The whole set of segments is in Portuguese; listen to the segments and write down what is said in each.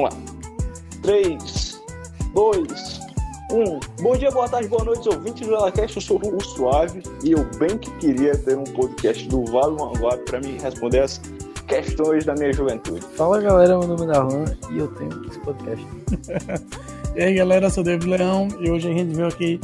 Vamos lá. 3, 2, 1. Bom dia, boa tarde, boa noite, ouvintes do Elacast. Eu sou o Suave e eu bem que queria ter um podcast do Vale Manguá para me responder as questões da minha juventude. Fala galera, meu nome é Darlan e eu tenho esse podcast. e aí galera, eu sou o David Leão e hoje a gente veio aqui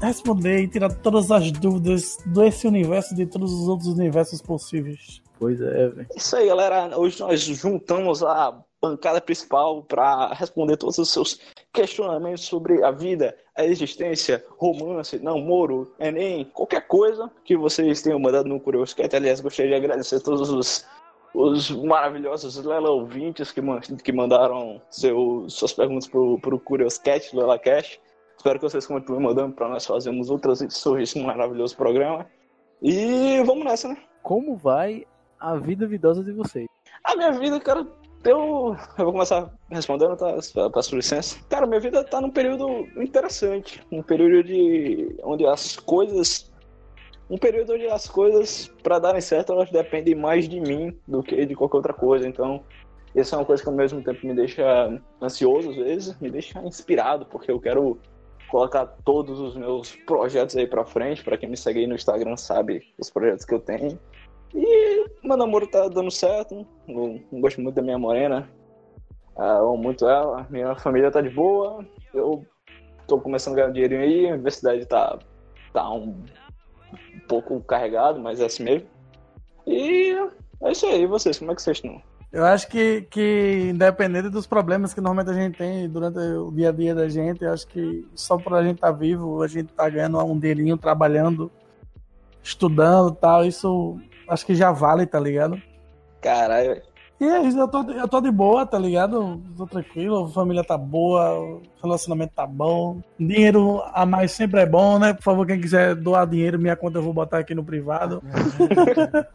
responder e tirar todas as dúvidas desse universo e de todos os outros universos possíveis. Pois é, velho. Isso aí, galera. Hoje nós juntamos a bancada principal para responder todos os seus questionamentos sobre a vida, a existência, romance, namoro, Enem, qualquer coisa que vocês tenham mandado no Curioscat. Aliás, gostaria de agradecer a todos os, os maravilhosos Lela ouvintes que, que mandaram seu, suas perguntas pro, pro Curioscat do Lela Cash. Espero que vocês continuem mandando para nós fazermos outras edições desse maravilhoso programa. E vamos nessa, né? Como vai a vida vidosa de vocês? A minha vida, cara, eu, eu vou começar respondendo, tá? Peço licença. Cara, minha vida tá num período interessante. Um período de. onde as coisas. Um período onde as coisas, para darem certo, elas dependem mais de mim do que de qualquer outra coisa. Então, isso é uma coisa que ao mesmo tempo me deixa ansioso, às vezes, me deixa inspirado, porque eu quero colocar todos os meus projetos aí para frente. Para quem me segue aí no Instagram sabe os projetos que eu tenho. E meu namoro tá dando certo. Eu, eu gosto muito da minha morena. Eu amo muito ela. Minha família tá de boa. Eu tô começando a ganhar dinheiro aí. A universidade tá, tá um, um pouco carregado, mas é assim mesmo. E é isso aí. E vocês, como é que vocês estão? Eu acho que, que, independente dos problemas que normalmente a gente tem durante o dia a dia da gente, eu acho que só por a gente estar tá vivo, a gente tá ganhando um dinheirinho trabalhando, estudando tal, isso acho que já vale, tá ligado? Caralho. E é isso, eu tô, eu tô de boa, tá ligado? Tô tranquilo, a família tá boa, o relacionamento tá bom. Dinheiro a mais sempre é bom, né? Por favor, quem quiser doar dinheiro, minha conta eu vou botar aqui no privado.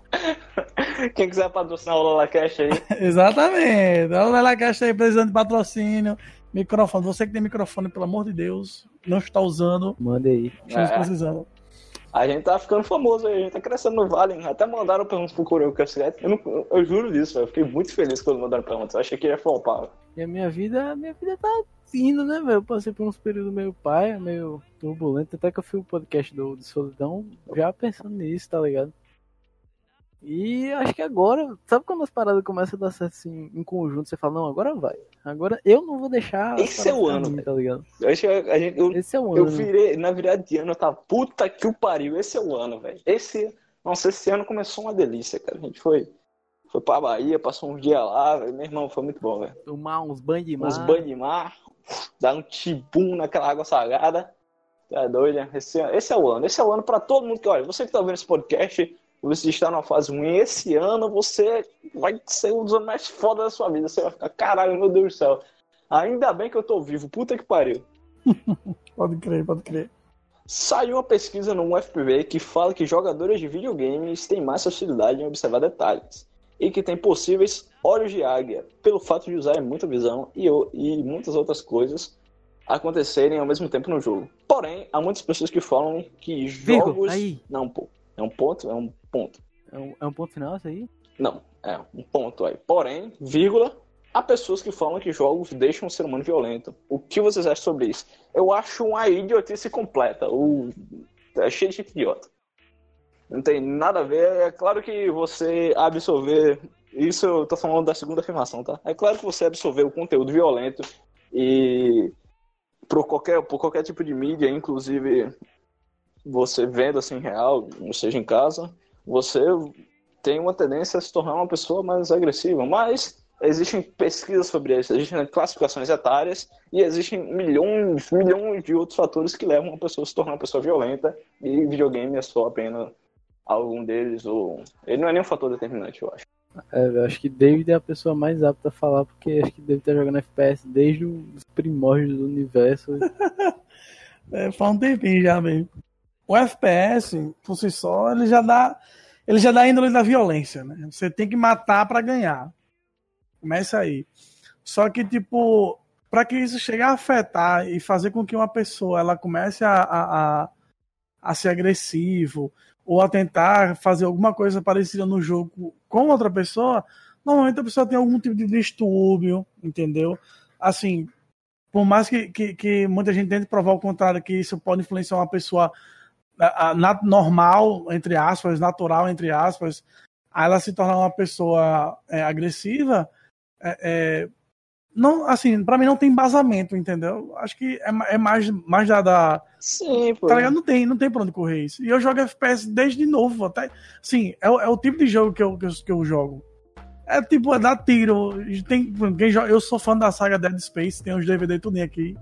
quem quiser patrocinar o LolaCast aí. Exatamente. O LolaCast aí precisando de patrocínio. Microfone, você que tem microfone, pelo amor de Deus, não está usando. Manda aí. Estamos é. precisando. A gente tá ficando famoso aí, a gente tá crescendo no Vale. Até mandaram perguntas pro Correio Cacete. Eu, não, eu juro disso, eu fiquei muito feliz quando mandaram perguntas. Eu achei que ia flopar. E a minha vida, a minha vida tá indo, né, velho? Eu passei por uns períodos meio pai, meio turbulento. Até que eu fui o podcast do, do Solidão já pensando nisso, tá ligado? E acho que agora, sabe quando as paradas começam a dar certo assim em conjunto, você fala, não, agora vai. Agora eu não vou deixar. Esse é o ano, mim, tá ligado? Eu acho que a gente, eu, Esse é o eu ano. virei, na virada de ano, eu tava, puta que o pariu, esse é o ano, velho. Esse, nossa, esse ano começou uma delícia, cara. A gente foi, foi pra Bahia, passou uns dias lá, véio. meu irmão, foi muito bom, velho. Tomar uns banhos de mar. Uns banhos de mar, dar um tibum naquela água salgada. Tá doido, né? Esse, esse é o ano, esse é o ano pra todo mundo que, olha, você que tá vendo esse podcast você está numa fase ruim, esse ano você vai ser um dos anos mais foda da sua vida. Você vai ficar, caralho, meu Deus do céu. Ainda bem que eu tô vivo, puta que pariu. pode crer, pode crer. Saiu uma pesquisa no UFPB que fala que jogadores de videogames têm mais facilidade em observar detalhes e que têm possíveis olhos de águia pelo fato de usarem muita visão e, e muitas outras coisas acontecerem ao mesmo tempo no jogo. Porém, há muitas pessoas que falam que jogos. aí. Não, pô. É um ponto? É um ponto. É um, é um ponto final isso aí? Não, é um ponto aí. Porém, vírgula, há pessoas que falam que jogos deixam o ser humano violento. O que vocês acham sobre isso? Eu acho uma idiotice completa. O... É cheio de idiota. Não tem nada a ver. É claro que você absorver. Isso eu tô falando da segunda afirmação, tá? É claro que você absorver o conteúdo violento e por qualquer, por qualquer tipo de mídia, inclusive você vendo assim real, ou seja em casa, você tem uma tendência a se tornar uma pessoa mais agressiva. Mas existem pesquisas sobre isso, existem classificações etárias e existem milhões, milhões de outros fatores que levam uma pessoa a se tornar uma pessoa violenta e videogame é só apenas algum deles ou ele não é nenhum fator determinante, eu acho. É, eu acho que David é a pessoa mais apta a falar porque acho que David tá jogando FPS desde os primórdios do universo. é, faz um tempinho já mesmo o FPS, por si só, ele já dá, ele já dá índole da violência, né? Você tem que matar para ganhar. Começa aí. Só que, tipo, para que isso chegue a afetar e fazer com que uma pessoa ela comece a, a, a, a ser agressivo ou a tentar fazer alguma coisa parecida no jogo com outra pessoa, Normalmente a pessoa tem algum tipo de distúrbio, entendeu? Assim, por mais que, que, que muita gente tente provar o contrário, que isso pode influenciar uma pessoa a, a, normal, entre aspas, natural, entre aspas, a ela se tornar uma pessoa é, agressiva, é, é, não, assim, pra mim não tem embasamento, entendeu? Acho que é, é mais, mais da, da. Sim, pô. Tá ligado? Não tem, não tem pra onde correr isso. E eu jogo FPS desde novo, até. Sim, é, é o tipo de jogo que eu, que eu, que eu jogo. É tipo, é dar tiro. Tem, quem joga, eu sou fã da saga Dead Space, tem os DVD tudo aqui.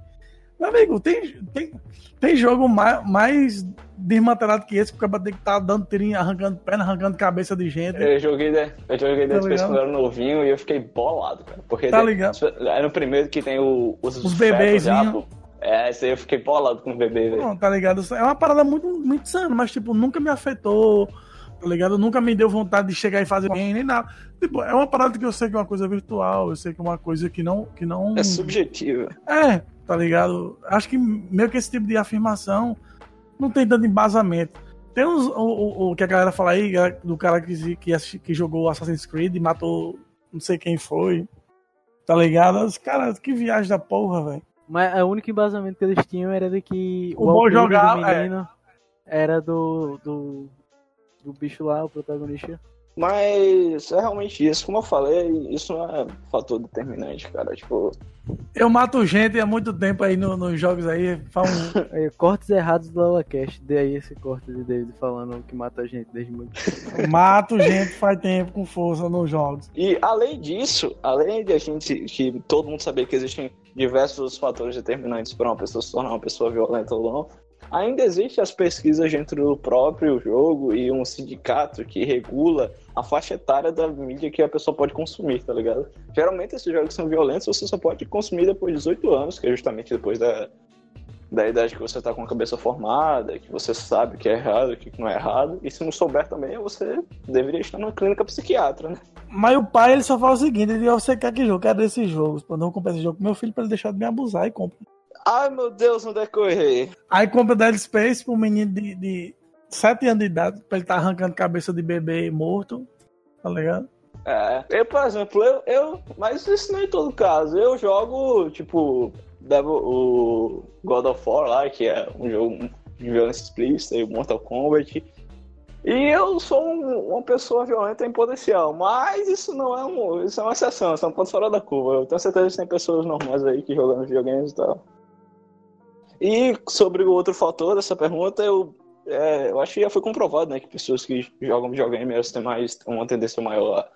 Meu amigo, tem, tem, tem jogo mais, mais desmantelado que esse, porque o tem que estar tá dando tirinho, arrancando perna, arrancando cabeça de gente. Eu joguei, né? Eu joguei Dead tá Space quando eu era novinho e eu fiquei bolado, cara. Porque tá ligado? É no primeiro que tem o, os, os bebês. É, esse aí eu fiquei bolado com os bebês, velho. Tá ligado? É uma parada muito, muito sana, mas, tipo, nunca me afetou, tá ligado? Nunca me deu vontade de chegar e fazer bem, nem nada. Tipo, é uma parada que eu sei que é uma coisa virtual, eu sei que é uma coisa que não. Que não... É subjetiva. É, tá ligado? Acho que meio que esse tipo de afirmação não tem tanto embasamento. Tem uns, o, o, o que a galera fala aí, do cara que, que, que jogou Assassin's Creed e matou não sei quem foi. Tá ligado? Os caras, que viagem da porra, velho. Mas o único embasamento que eles tinham era de que o, o bom jogar, do menino é. era do, do, do bicho lá, o protagonista. Mas é realmente isso. Como eu falei, isso não é fator determinante, cara. Tipo. Eu mato gente há muito tempo aí no, nos jogos aí. Um... é, cortes errados do Lawcast. Dê aí esse corte de David falando que mata gente desde muito tempo. Mato gente faz tempo com força nos jogos. E além disso, além de a gente que todo mundo saber que existem diversos fatores determinantes para uma pessoa se tornar uma pessoa violenta ou não, Ainda existem as pesquisas dentro do próprio jogo e um sindicato que regula a faixa etária da mídia que a pessoa pode consumir, tá ligado? Geralmente esses jogos são violentos, você só pode consumir depois de 18 anos, que é justamente depois da, da idade que você tá com a cabeça formada, que você sabe que é errado, que não é errado, e se não souber também, você deveria estar numa clínica psiquiatra, né? Mas o pai, ele só fala o seguinte, ele você quer que jogo? Quer desses jogos? Quando eu comprar esse jogo meu filho pra ele deixar de me abusar e compra. Ai, meu Deus, onde é que eu errei? Aí compra Dead Space pra um menino de, de 7 anos de idade, pra ele estar tá arrancando cabeça de bebê morto, tá ligado? É, eu, por exemplo, eu, eu. Mas isso não é em todo caso. Eu jogo, tipo, Devil, o God of War lá, que é um jogo de violência explícita, e o Mortal Kombat. E eu sou um, uma pessoa violenta em potencial, mas isso não é um, isso é uma exceção, isso é um ponto fora da curva. Eu tenho certeza que tem pessoas normais aí que jogam videogames e tal. E sobre o outro fator dessa pergunta, eu, é, eu acho que já foi comprovado, né, que pessoas que jogam videogame elas têm mais uma tendência maior a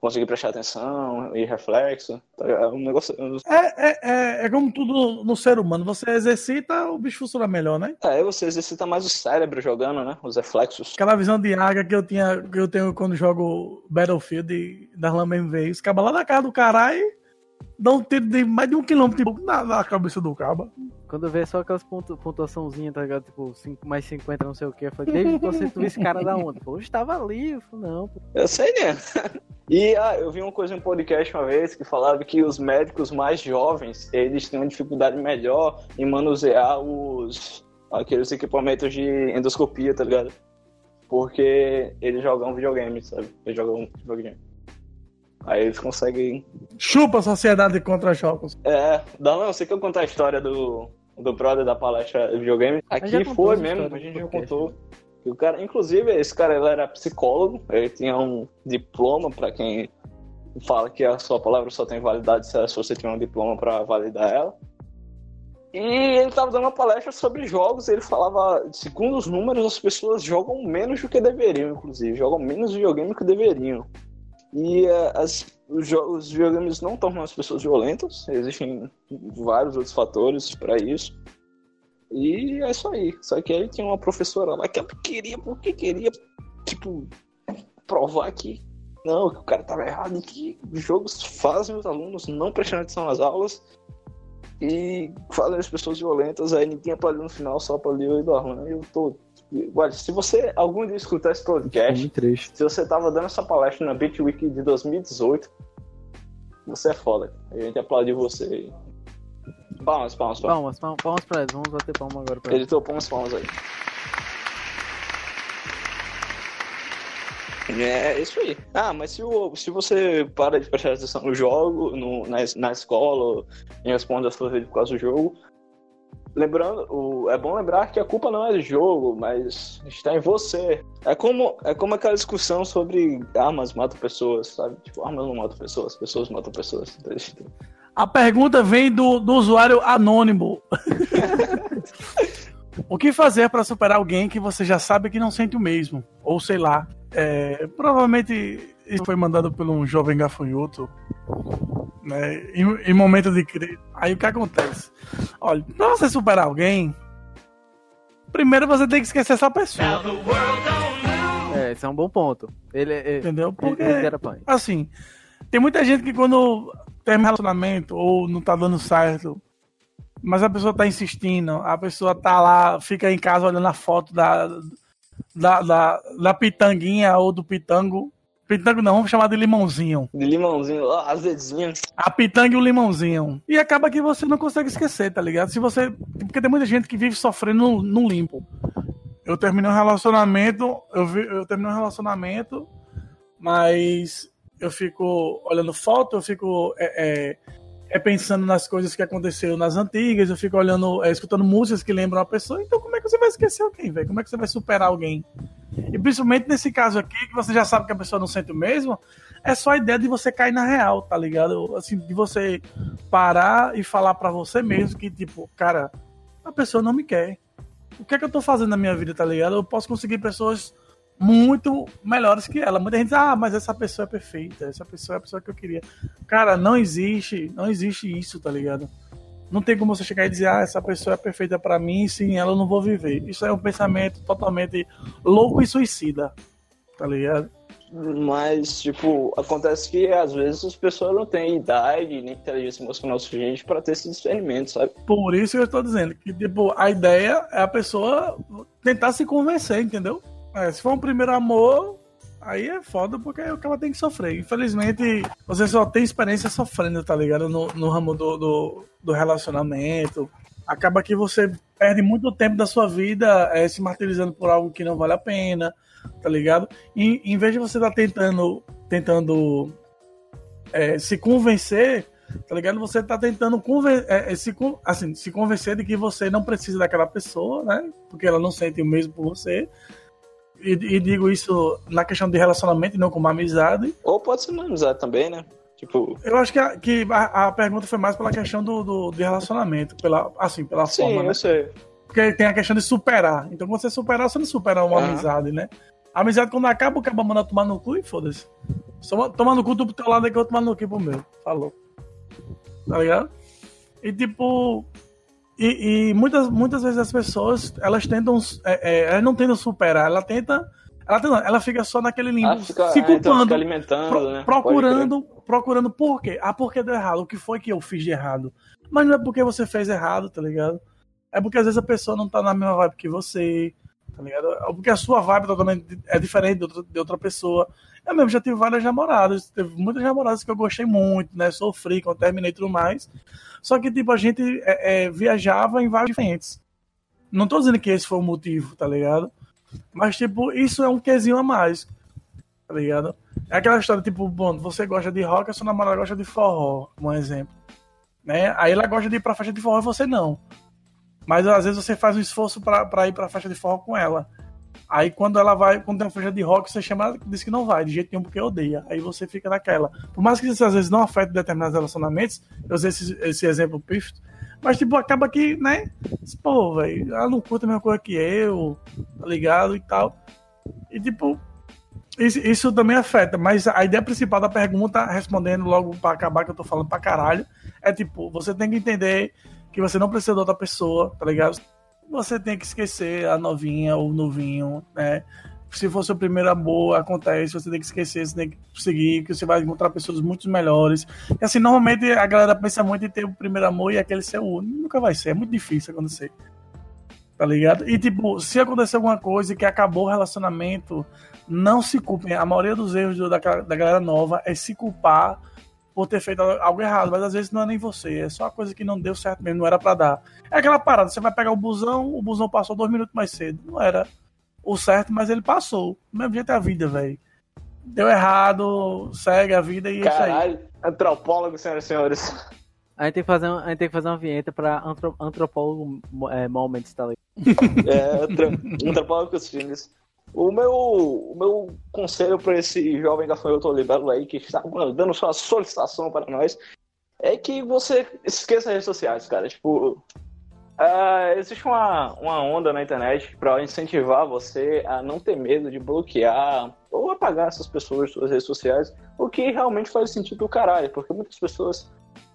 conseguir prestar atenção e reflexo. Tá, é um negócio. É, é, é, é, como tudo no ser humano. Você exercita, o bicho funciona melhor, né? É, você exercita mais o cérebro jogando, né? Os reflexos. Aquela visão de águia que eu tinha, que eu tenho quando jogo Battlefield da Lama vezes. Acaba lá na casa do caralho dá um tiro de mais de um quilômetro na, na cabeça do cabo. Quando vê só aquelas pontu, pontuaçãozinhas, tá ligado? Tipo, 5 mais 50, não sei o que. Eu falei, que você tu esse cara da onde? Pô, estava ali. Eu falei, não. Pô. Eu sei, né? E ah, eu vi uma coisa em um podcast uma vez que falava que os médicos mais jovens, eles têm uma dificuldade melhor em manusear os aqueles equipamentos de endoscopia, tá ligado? Porque eles jogam videogame, sabe? Eles jogam videogame. Aí eles conseguem. Chupa a sociedade contra jogos. É, não, não, você quer contar a história do, do brother da palestra de videogame? Aqui foi mesmo, a gente já contou. o cara, inclusive, esse cara ele era psicólogo, ele tinha um diploma para quem fala que a sua palavra só tem validade se você tiver um diploma para validar ela. E ele estava dando uma palestra sobre jogos, e ele falava, segundo os números, as pessoas jogam menos do que deveriam, inclusive, jogam menos videogame do que deveriam. E uh, as, os, os videogames não tornam as pessoas violentas, existem vários outros fatores para isso. E é isso aí. Só que aí tinha uma professora lá que queria, porque queria, tipo, provar que não, que o cara tava errado e que os jogos fazem os alunos não prestarem atenção nas aulas e fazem as pessoas violentas. Aí ninguém aplaudiu no final, só aplaudiu o Eduardo. E eu tô Olha, se você algum dia escutar esse podcast, se você tava dando essa palestra na Bitwiki de 2018, você é foda. A gente aplaudiu você. Palmas, palmas, palmas. Palmas, palmas pra eles. Vamos bater palmas agora pra eles. Editor, palmas, palmas aí. é isso aí. Ah, mas se, o, se você para de prestar atenção no jogo, no, na, na escola, em responder as suas vezes por causa do jogo, lembrando, o, é bom lembrar que a culpa não é do jogo, mas está em você. É como, é como aquela discussão sobre armas matam pessoas, sabe? Tipo, armas não matam pessoas, pessoas matam pessoas. A pergunta vem do, do usuário anônimo. o que fazer para superar alguém que você já sabe que não sente o mesmo? Ou sei lá. É, provavelmente isso foi mandado por um jovem gafanhoto né? Em, em momento de crise. Aí o que acontece? Olha, pra você superar alguém, primeiro você tem que esquecer essa pessoa. É, esse é um bom ponto. Ele, é, Entendeu? Porque, ele assim, tem muita gente que quando tem um relacionamento ou não tá dando certo, mas a pessoa tá insistindo, a pessoa tá lá, fica em casa olhando a foto da, da, da, da pitanguinha ou do pitango, Pitango não, vamos chamar de limãozinho. De limãozinho, ó, azedinho. A pitanga e o limãozinho. E acaba que você não consegue esquecer, tá ligado? Se você. Porque tem muita gente que vive sofrendo no, no limpo. Eu terminei um relacionamento, eu, vi, eu terminei um relacionamento, mas eu fico olhando foto, eu fico é, é, é pensando nas coisas que aconteceram nas antigas, eu fico olhando, é, escutando músicas que lembram a pessoa. Então, como é que você vai esquecer alguém, velho? Como é que você vai superar alguém? E principalmente nesse caso aqui, que você já sabe que a pessoa não sente o mesmo, é só a ideia de você cair na real, tá ligado? Assim, de você parar e falar para você mesmo que, tipo, cara, a pessoa não me quer. O que é que eu tô fazendo na minha vida, tá ligado? Eu posso conseguir pessoas muito melhores que ela. Muita gente diz, ah, mas essa pessoa é perfeita, essa pessoa é a pessoa que eu queria. Cara, não existe, não existe isso, tá ligado? Não tem como você chegar e dizer, ah, essa pessoa é perfeita para mim, sem ela eu não vou viver. Isso é um pensamento totalmente louco e suicida, tá ligado? Mas, tipo, acontece que às vezes as pessoas não têm idade nem inteligência emocional suficiente para ter esse discernimento, sabe? Por isso que eu estou dizendo que, tipo, a ideia é a pessoa tentar se convencer, entendeu? É, se for um primeiro amor, Aí é foda porque é o que ela tem que sofrer. Infelizmente, você só tem experiência sofrendo, tá ligado? No, no ramo do, do, do, relacionamento. Acaba que você perde muito tempo da sua vida é, se martirizando por algo que não vale a pena, tá ligado? E em vez de você estar tá tentando, tentando é, se convencer, tá ligado? Você tá tentando é, é, se, assim, se convencer de que você não precisa daquela pessoa, né? Porque ela não sente o mesmo por você e, e, digo isso na questão de relacionamento e não como amizade. Ou pode ser uma amizade também, né? Tipo... Eu acho que, a, que a, a pergunta foi mais pela questão do, do de relacionamento, pela, assim, pela Sim, forma, né? sei. Porque tem a questão de superar. Então, quando você superar, você não supera uma amizade, né? A amizade, quando acaba, o cara manda tomar no cu e foda-se. Toma no cu do teu lado é que eu tomar no cu pro meu. Falou. Tá ligado? E tipo, e, e, muitas, muitas vezes as pessoas, elas tentam, é, é, elas não tentam superar, ela tenta, ela, tenta, ela fica só naquele limbo, fica, se culpando, é, então pro, né? procurando, procurando por quê? Ah, porque deu errado, o que foi que eu fiz de errado? Mas não é porque você fez errado, tá ligado? É porque às vezes a pessoa não tá na mesma vibe que você, tá ligado? Porque a sua vibe totalmente é diferente de outra, de outra pessoa. Eu mesmo já tive várias namoradas, teve muitas namoradas que eu gostei muito, né? Sofri quando terminei e tudo mais. Só que, tipo, a gente é, é, viajava em vários diferentes. Não tô dizendo que esse foi o motivo, tá ligado? Mas, tipo, isso é um quesinho a mais, tá ligado? É aquela história, tipo, bom, você gosta de rock, a sua namorada gosta de forró, um exemplo. Né? Aí ela gosta de ir pra festa de forró e você não. Mas às vezes você faz um esforço para ir pra festa de forró com ela. Aí quando ela vai, quando tem uma festa de rock, você chama ela diz que não vai, de jeito nenhum porque odeia. Aí você fica naquela. Por mais que isso às vezes não afete determinados relacionamentos, eu usei esse, esse exemplo pífito, mas tipo, acaba que, né? Pô, velho, ela não curta a mesma coisa que eu, tá ligado? E tal. E tipo, isso, isso, também afeta, mas a ideia principal da pergunta, respondendo logo para acabar, que eu tô falando pra caralho, é tipo, você tem que entender que você não precisa de outra pessoa, tá ligado? você tem que esquecer a novinha ou o novinho, né? Se for seu primeiro amor, acontece, você tem que esquecer, você tem que seguir, que você vai encontrar pessoas muito melhores. E assim, normalmente a galera pensa muito em ter o primeiro amor e aquele ser o único. Nunca vai ser, é muito difícil acontecer. Tá ligado? E tipo, se acontecer alguma coisa que acabou o relacionamento, não se culpem. A maioria dos erros da, da galera nova é se culpar por ter feito algo errado, mas às vezes não é nem você, é só a coisa que não deu certo mesmo, não era para dar. É aquela parada, você vai pegar o busão, o busão passou dois minutos mais cedo, não era o certo, mas ele passou. Do mesmo jeito é a vida, velho. deu errado, segue a vida e Caralho, é isso aí. antropólogo, senhoras e senhores. A gente tem que fazer, a gente tem que fazer uma vinheta pra antropólogo é, Moments, tá ligado? É, antropólogo com os filmes. O meu, o meu conselho para esse jovem gafanhoto libelo aí que está dando sua solicitação para nós é que você esqueça as redes sociais, cara. Tipo, uh, existe uma, uma onda na internet para incentivar você a não ter medo de bloquear ou apagar essas pessoas suas redes sociais, o que realmente faz sentido do caralho, porque muitas pessoas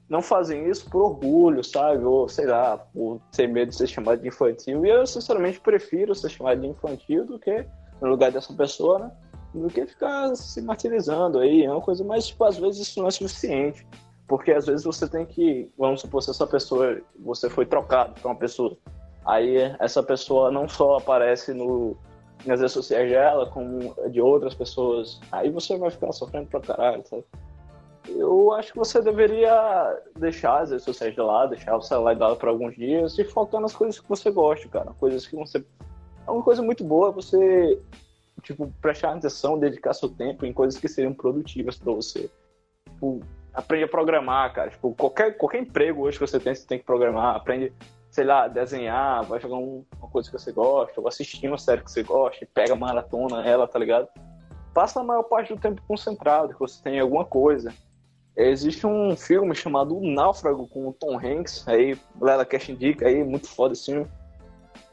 não fazem isso por orgulho, sabe? Ou, sei lá, por ter medo de ser chamado de infantil. E eu, sinceramente, prefiro ser chamado de infantil do que no lugar dessa pessoa, né? Do que ficar se martirizando aí. É uma coisa, mas, tipo, às vezes isso não é suficiente. Porque às vezes você tem que, vamos supor, se essa pessoa, você foi trocado por uma pessoa, aí essa pessoa não só aparece no, nas redes sociais dela, como de outras pessoas, aí você vai ficar sofrendo pra caralho, sabe? Eu acho que você deveria deixar as redes sociais de lado, deixar o celular de lado por alguns dias e focar nas coisas que você gosta, cara. Coisas que você uma coisa muito boa você, tipo, prestar atenção, dedicar seu tempo em coisas que seriam produtivas para você. Tipo, aprende a programar, cara. Tipo, qualquer, qualquer emprego hoje que você tem, você tem que programar. Aprende, sei lá, desenhar, vai jogar um, uma coisa que você gosta, ou assistir uma série que você gosta, pega maratona ela, tá ligado? Passa a maior parte do tempo concentrado, que você tem alguma coisa. Existe um filme chamado O Náufrago com o Tom Hanks, aí, Lela Cash indica aí, muito foda esse filme,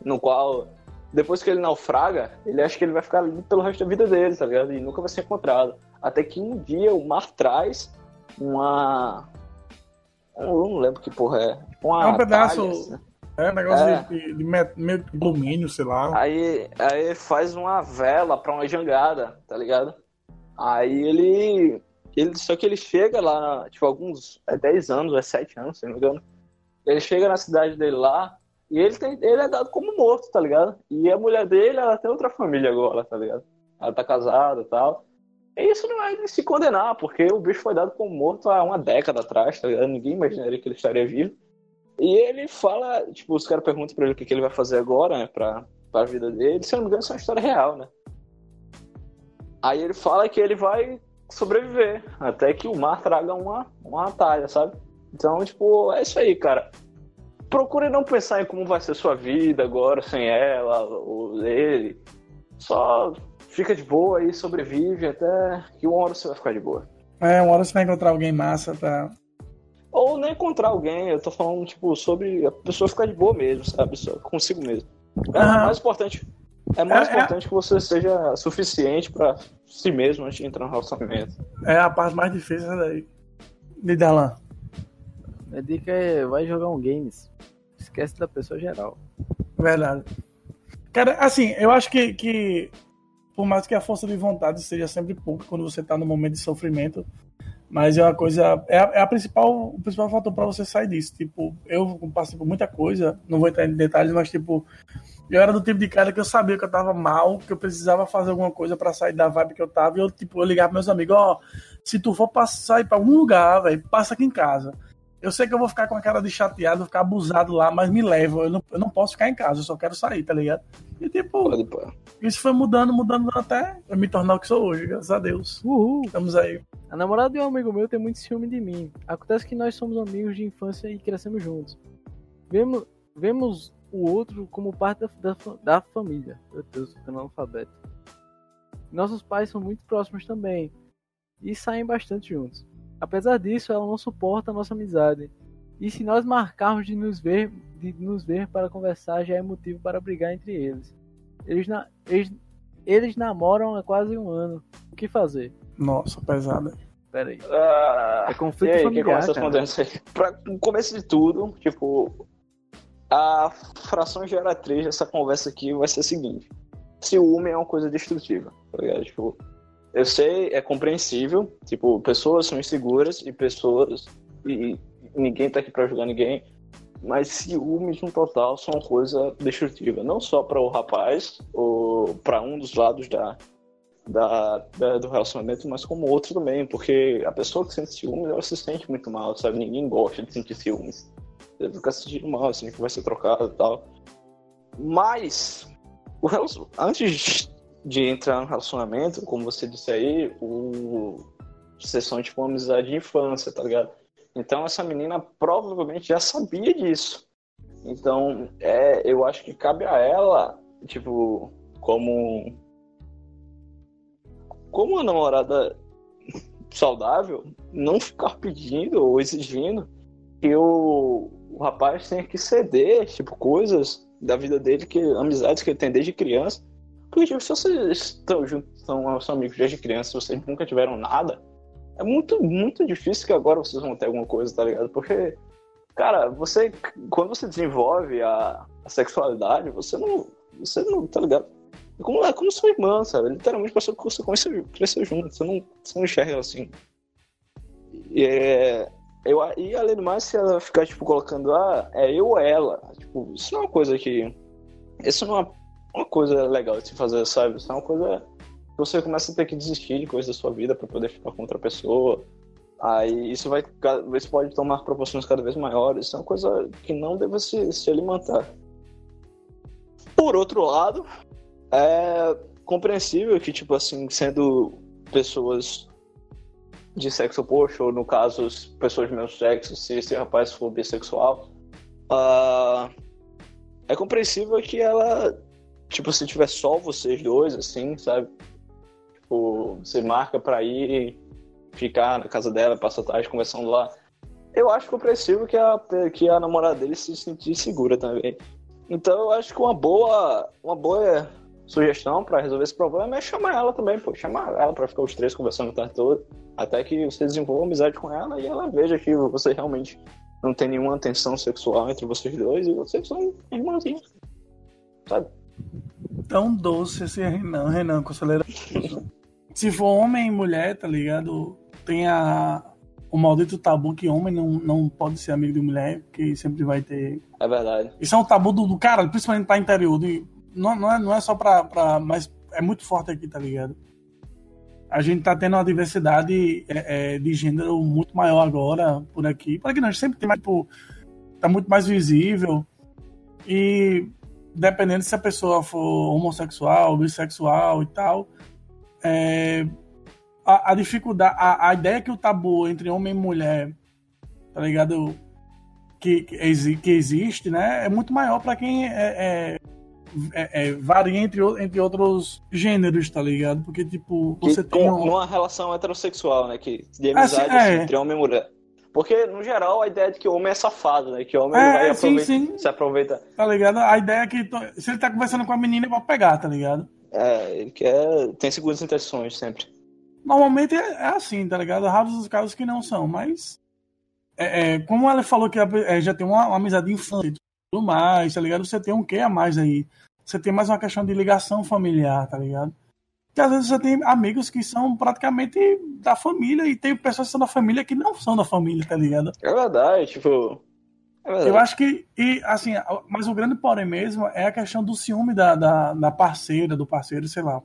no qual depois que ele naufraga, ele acha que ele vai ficar ali pelo resto da vida dele, tá ligado? E nunca vai ser encontrado. Até que um dia o mar traz uma. Eu não lembro que porra é. Uma é um pedaço. Talha, é, negócio é. de, de, meio de alumínio, sei lá. Aí, aí faz uma vela pra uma jangada, tá ligado? Aí ele. ele só que ele chega lá, tipo, alguns. É 10 anos, é 7 anos, se não me engano. Ele chega na cidade dele lá, e ele, tem, ele é dado como morto, tá ligado? E a mulher dele, ela tem outra família agora, tá ligado? Ela tá casada e tal. E isso não é de se condenar, porque o bicho foi dado como morto há uma década atrás, tá ligado? Ninguém imaginaria que ele estaria vivo. E ele fala, tipo, os caras perguntam pra ele o que, que ele vai fazer agora, né, pra, pra vida dele. Se eu não me engano, isso é uma história real, né? Aí ele fala que ele vai sobreviver, até que o mar traga uma, uma atalha, sabe? Então, tipo, é isso aí, cara procure não pensar em como vai ser sua vida agora sem ela ou ele. Só fica de boa e sobrevive até que uma hora você vai ficar de boa. É, uma hora você vai encontrar alguém massa pra. Ou nem encontrar alguém, eu tô falando, tipo, sobre a pessoa ficar de boa mesmo, sabe? Só consigo mesmo. É mais importante. É mais é, é. importante é... que você seja suficiente para si mesmo antes de entrar no relacionamento. É a parte mais difícil daí. Lidalan. A dica é vai jogar um games. Esquece da pessoa geral. Verdade. Cara, assim, eu acho que, que por mais que a força de vontade seja sempre pouca quando você tá no momento de sofrimento, mas é uma coisa. É a, é a principal, o principal fator para você sair disso. Tipo, eu passei por muita coisa, não vou entrar em detalhes, mas tipo, eu era do tipo de cara que eu sabia que eu tava mal, que eu precisava fazer alguma coisa para sair da vibe que eu tava, e eu, tipo, eu ligava pros meus amigos, ó, oh, se tu for passar para algum lugar, velho, passa aqui em casa. Eu sei que eu vou ficar com a cara de chateado, vou ficar abusado lá, mas me leva. Eu não, eu não posso ficar em casa, eu só quero sair, tá ligado? E tipo, isso foi mudando, mudando até eu me tornar o que sou hoje, graças a Deus. Uhul. Estamos aí. A namorada de um amigo meu tem muito ciúme de mim. Acontece que nós somos amigos de infância e crescemos juntos. Vemos, vemos o outro como parte da, da, da família. Meu Deus, tô ficando alfabeto. Nossos pais são muito próximos também. E saem bastante juntos. Apesar disso, ela não suporta a nossa amizade. E se nós marcarmos de nos ver, de nos ver para conversar, já é motivo para brigar entre eles. Eles, na, eles, eles namoram há quase um ano. O que fazer? Nossa, pesada. Pera aí. Uh, é conflito aí, familiar? Pra, no começo de tudo, tipo, a fração geratriz dessa conversa aqui vai ser a seguinte. Ciúme é uma coisa destrutiva, tá ligado? Tipo, eu sei, é compreensível. Tipo, pessoas são inseguras e pessoas. E, e ninguém tá aqui pra julgar ninguém. Mas ciúmes no total são coisa destrutiva. Não só para o rapaz, ou para um dos lados da, da, da, do relacionamento, mas como outro também. Porque a pessoa que sente ciúmes, ela se sente muito mal, sabe? Ninguém gosta de sentir ciúmes. Ele fica se sentindo mal, assim, que vai ser trocado e tal. Mas, o, antes de entrar no relacionamento, como você disse aí, o... vocês são tipo uma amizade de infância, tá ligado? Então essa menina provavelmente já sabia disso. Então, é, eu acho que cabe a ela, tipo, como como uma namorada saudável, não ficar pedindo ou exigindo que o, o rapaz tenha que ceder, tipo, coisas da vida dele, que amizades que ele tem desde criança. Porque, tipo, se vocês estão juntos, são, são amigos desde criança, vocês nunca tiveram nada, é muito, muito difícil que agora vocês vão ter alguma coisa, tá ligado? Porque, cara, você, quando você desenvolve a, a sexualidade, você não, você não, tá ligado? É como, é como sua irmã, sabe? Literalmente passou que você cresceu, cresceu junto, você não, você não enxerga assim. E, é, eu, e além do mais, se ela ficar, tipo, colocando, ah, é eu ou ela, tipo, isso não é uma coisa que. Isso não é uma coisa legal de se fazer, sabe? Isso é uma coisa você começa a ter que desistir de coisas da sua vida para poder ficar com outra pessoa. Aí isso vai, isso pode tomar proporções cada vez maiores. Isso é uma coisa que não deve se, se alimentar. Por outro lado, é compreensível que, tipo assim, sendo pessoas de sexo oposto, ou no caso, pessoas do mesmo sexo, se esse rapaz for bissexual, uh, é compreensível que ela, tipo, se tiver só vocês dois, assim, sabe? Tipo, você marca pra ir ficar na casa dela, passa a tarde conversando lá. Eu acho compreensível que a, que a namorada dele se sentir segura também. Então eu acho que uma boa, uma boa sugestão para resolver esse problema é chamar ela também, pô. Chamar ela para ficar os três conversando o tarde todo. Até que você desenvolva amizade com ela e ela veja que você realmente não tem nenhuma tensão sexual entre vocês dois e vocês são irmãozinhos. Sabe? Tão doce esse Renan, Renan, conselheiro se for homem e mulher, tá ligado? Tem a, o maldito tabu que homem não, não pode ser amigo de mulher, porque sempre vai ter. É verdade. Isso é um tabu do, do cara, principalmente pra interior. De, não, não, é, não é só pra, pra. Mas é muito forte aqui, tá ligado? A gente tá tendo uma diversidade é, é, de gênero muito maior agora por aqui. Por aqui não, a gente sempre tem mais, tipo, tá muito mais visível. E dependendo se a pessoa for homossexual, bissexual e tal, é, a, a, dificuldade, a, a, ideia que o tabu entre homem e mulher, tá ligado? Que, que, que existe, né? É muito maior para quem é, é, é, é, varia entre, entre outros gêneros, tá ligado? Porque, tipo, você que, tem. Um... Numa relação heterossexual, né? Que, de amizade assim, é. entre homem e mulher. Porque, no geral, a ideia é de que o homem é safado, né? Que o homem é, vai sim, sim. se aproveita. Tá ligado? A ideia é que se ele tá conversando com a menina, é pra pegar, tá ligado? É, ele quer. Tem segundas intenções sempre. Normalmente é, é assim, tá ligado? Raros os casos que não são, mas. É, é, como ela falou que é, já tem uma, uma amizade infante e tudo mais, tá ligado? Você tem um quê a mais aí? Você tem mais uma questão de ligação familiar, tá ligado? Que às vezes você tem amigos que são praticamente da família e tem pessoas que são da família que não são da família, tá ligado? É verdade, tipo. É eu acho que, e, assim, mas o grande porém mesmo é a questão do ciúme da, da, da parceira, do parceiro, sei lá.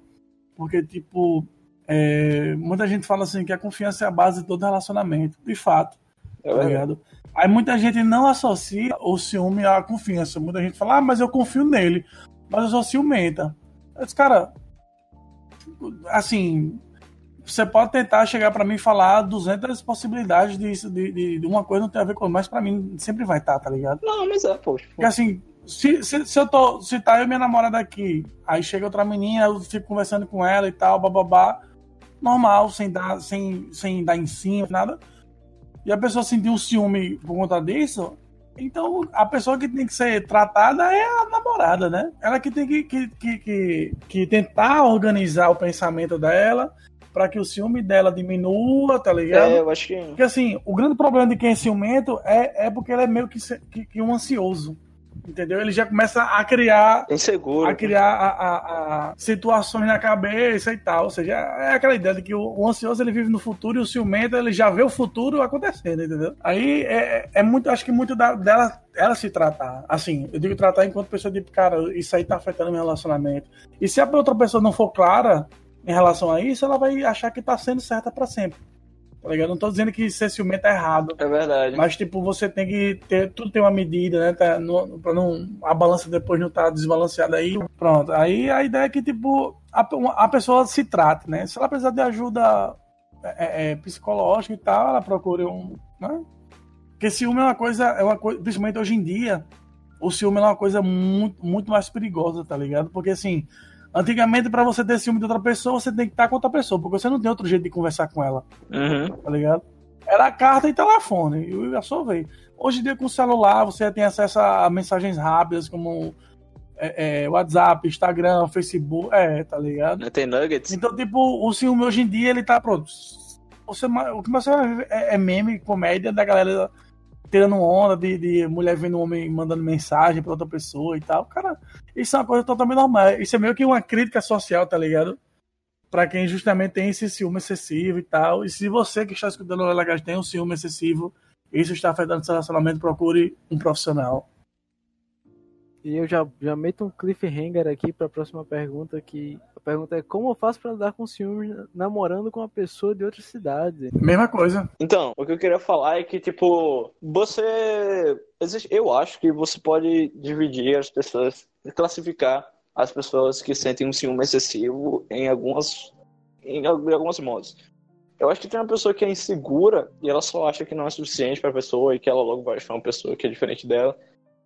Porque, tipo, é, muita gente fala assim que a confiança é a base de todo relacionamento. De fato. É tá ligado? Aí muita gente não associa o ciúme à confiança. Muita gente fala, ah, mas eu confio nele. Mas eu sou ciumenta. Eu disse, cara, assim, você pode tentar chegar para mim e falar 200 possibilidades de, de, de, uma coisa não tem a ver com mas para mim sempre vai estar, tá, tá ligado? Não, mas é, poxa. Porque assim, se, se, se, eu tô, se tá eu e minha namorada aqui, aí chega outra menina, eu fico conversando com ela e tal, bababá, normal, sem dar, sem, sem dar em cima, nada. E a pessoa sentir um ciúme por conta disso, então a pessoa que tem que ser tratada é a namorada, né? Ela que tem que, que, que, que, que tentar organizar o pensamento dela para que o ciúme dela diminua, tá ligado? É, eu acho que. Porque assim, o grande problema de quem é ciumento é, é porque ele é meio que, que, que um ansioso. Entendeu? Ele já começa a criar. Inseguro. A criar a, a, a situações na cabeça e tal. Ou seja, é aquela ideia de que o, o, ansioso ele vive no futuro e o ciumento ele já vê o futuro acontecendo, entendeu? Aí é, é muito, acho que muito da, dela ela se tratar. Assim, eu digo tratar enquanto pessoa de, cara, isso aí tá afetando meu relacionamento. E se a outra pessoa não for clara, em relação a isso, ela vai achar que está sendo certa para sempre. Tá ligado? Não tô dizendo que ser ciumento é errado. É verdade. Mas, tipo, você tem que ter. Tudo tem uma medida, né? Tá, no, pra não. A balança depois não tá desbalanceada aí. Pronto. Aí a ideia é que, tipo, a, a pessoa se trate, né? Se ela precisar de ajuda é, é, psicológica e tal, ela procure um. Né? Porque ciúme é uma coisa. É uma coisa. Principalmente hoje em dia, o ciúme é uma coisa muito, muito mais perigosa, tá ligado? Porque assim. Antigamente, para você ter ciúme de outra pessoa, você tem que estar com outra pessoa, porque você não tem outro jeito de conversar com ela. Uhum. Tá ligado? Era carta e telefone, e a sua vez. Hoje em dia, com o celular, você tem acesso a mensagens rápidas, como é, é, WhatsApp, Instagram, Facebook, é, tá ligado? Tem nuggets. Então, tipo, o ciúme hoje em dia, ele tá pronto. Você, o que você vai ver é, é meme, comédia da galera tirando onda de, de mulher vendo homem mandando mensagem pra outra pessoa e tal. Cara, isso é uma coisa totalmente normal. Isso é meio que uma crítica social, tá ligado? Pra quem justamente tem esse ciúme excessivo e tal. E se você que está escutando o Legal tem um ciúme excessivo, isso está afetando seu relacionamento, procure um profissional. E eu já, já meto um cliffhanger aqui para a próxima pergunta, que a pergunta é como eu faço para lidar com ciúmes namorando com uma pessoa de outra cidade? Mesma coisa. Então, o que eu queria falar é que, tipo, você... Eu acho que você pode dividir as pessoas, classificar as pessoas que sentem um ciúme excessivo em algumas, em alguns modos. Eu acho que tem uma pessoa que é insegura e ela só acha que não é suficiente para a pessoa e que ela logo vai achar uma pessoa que é diferente dela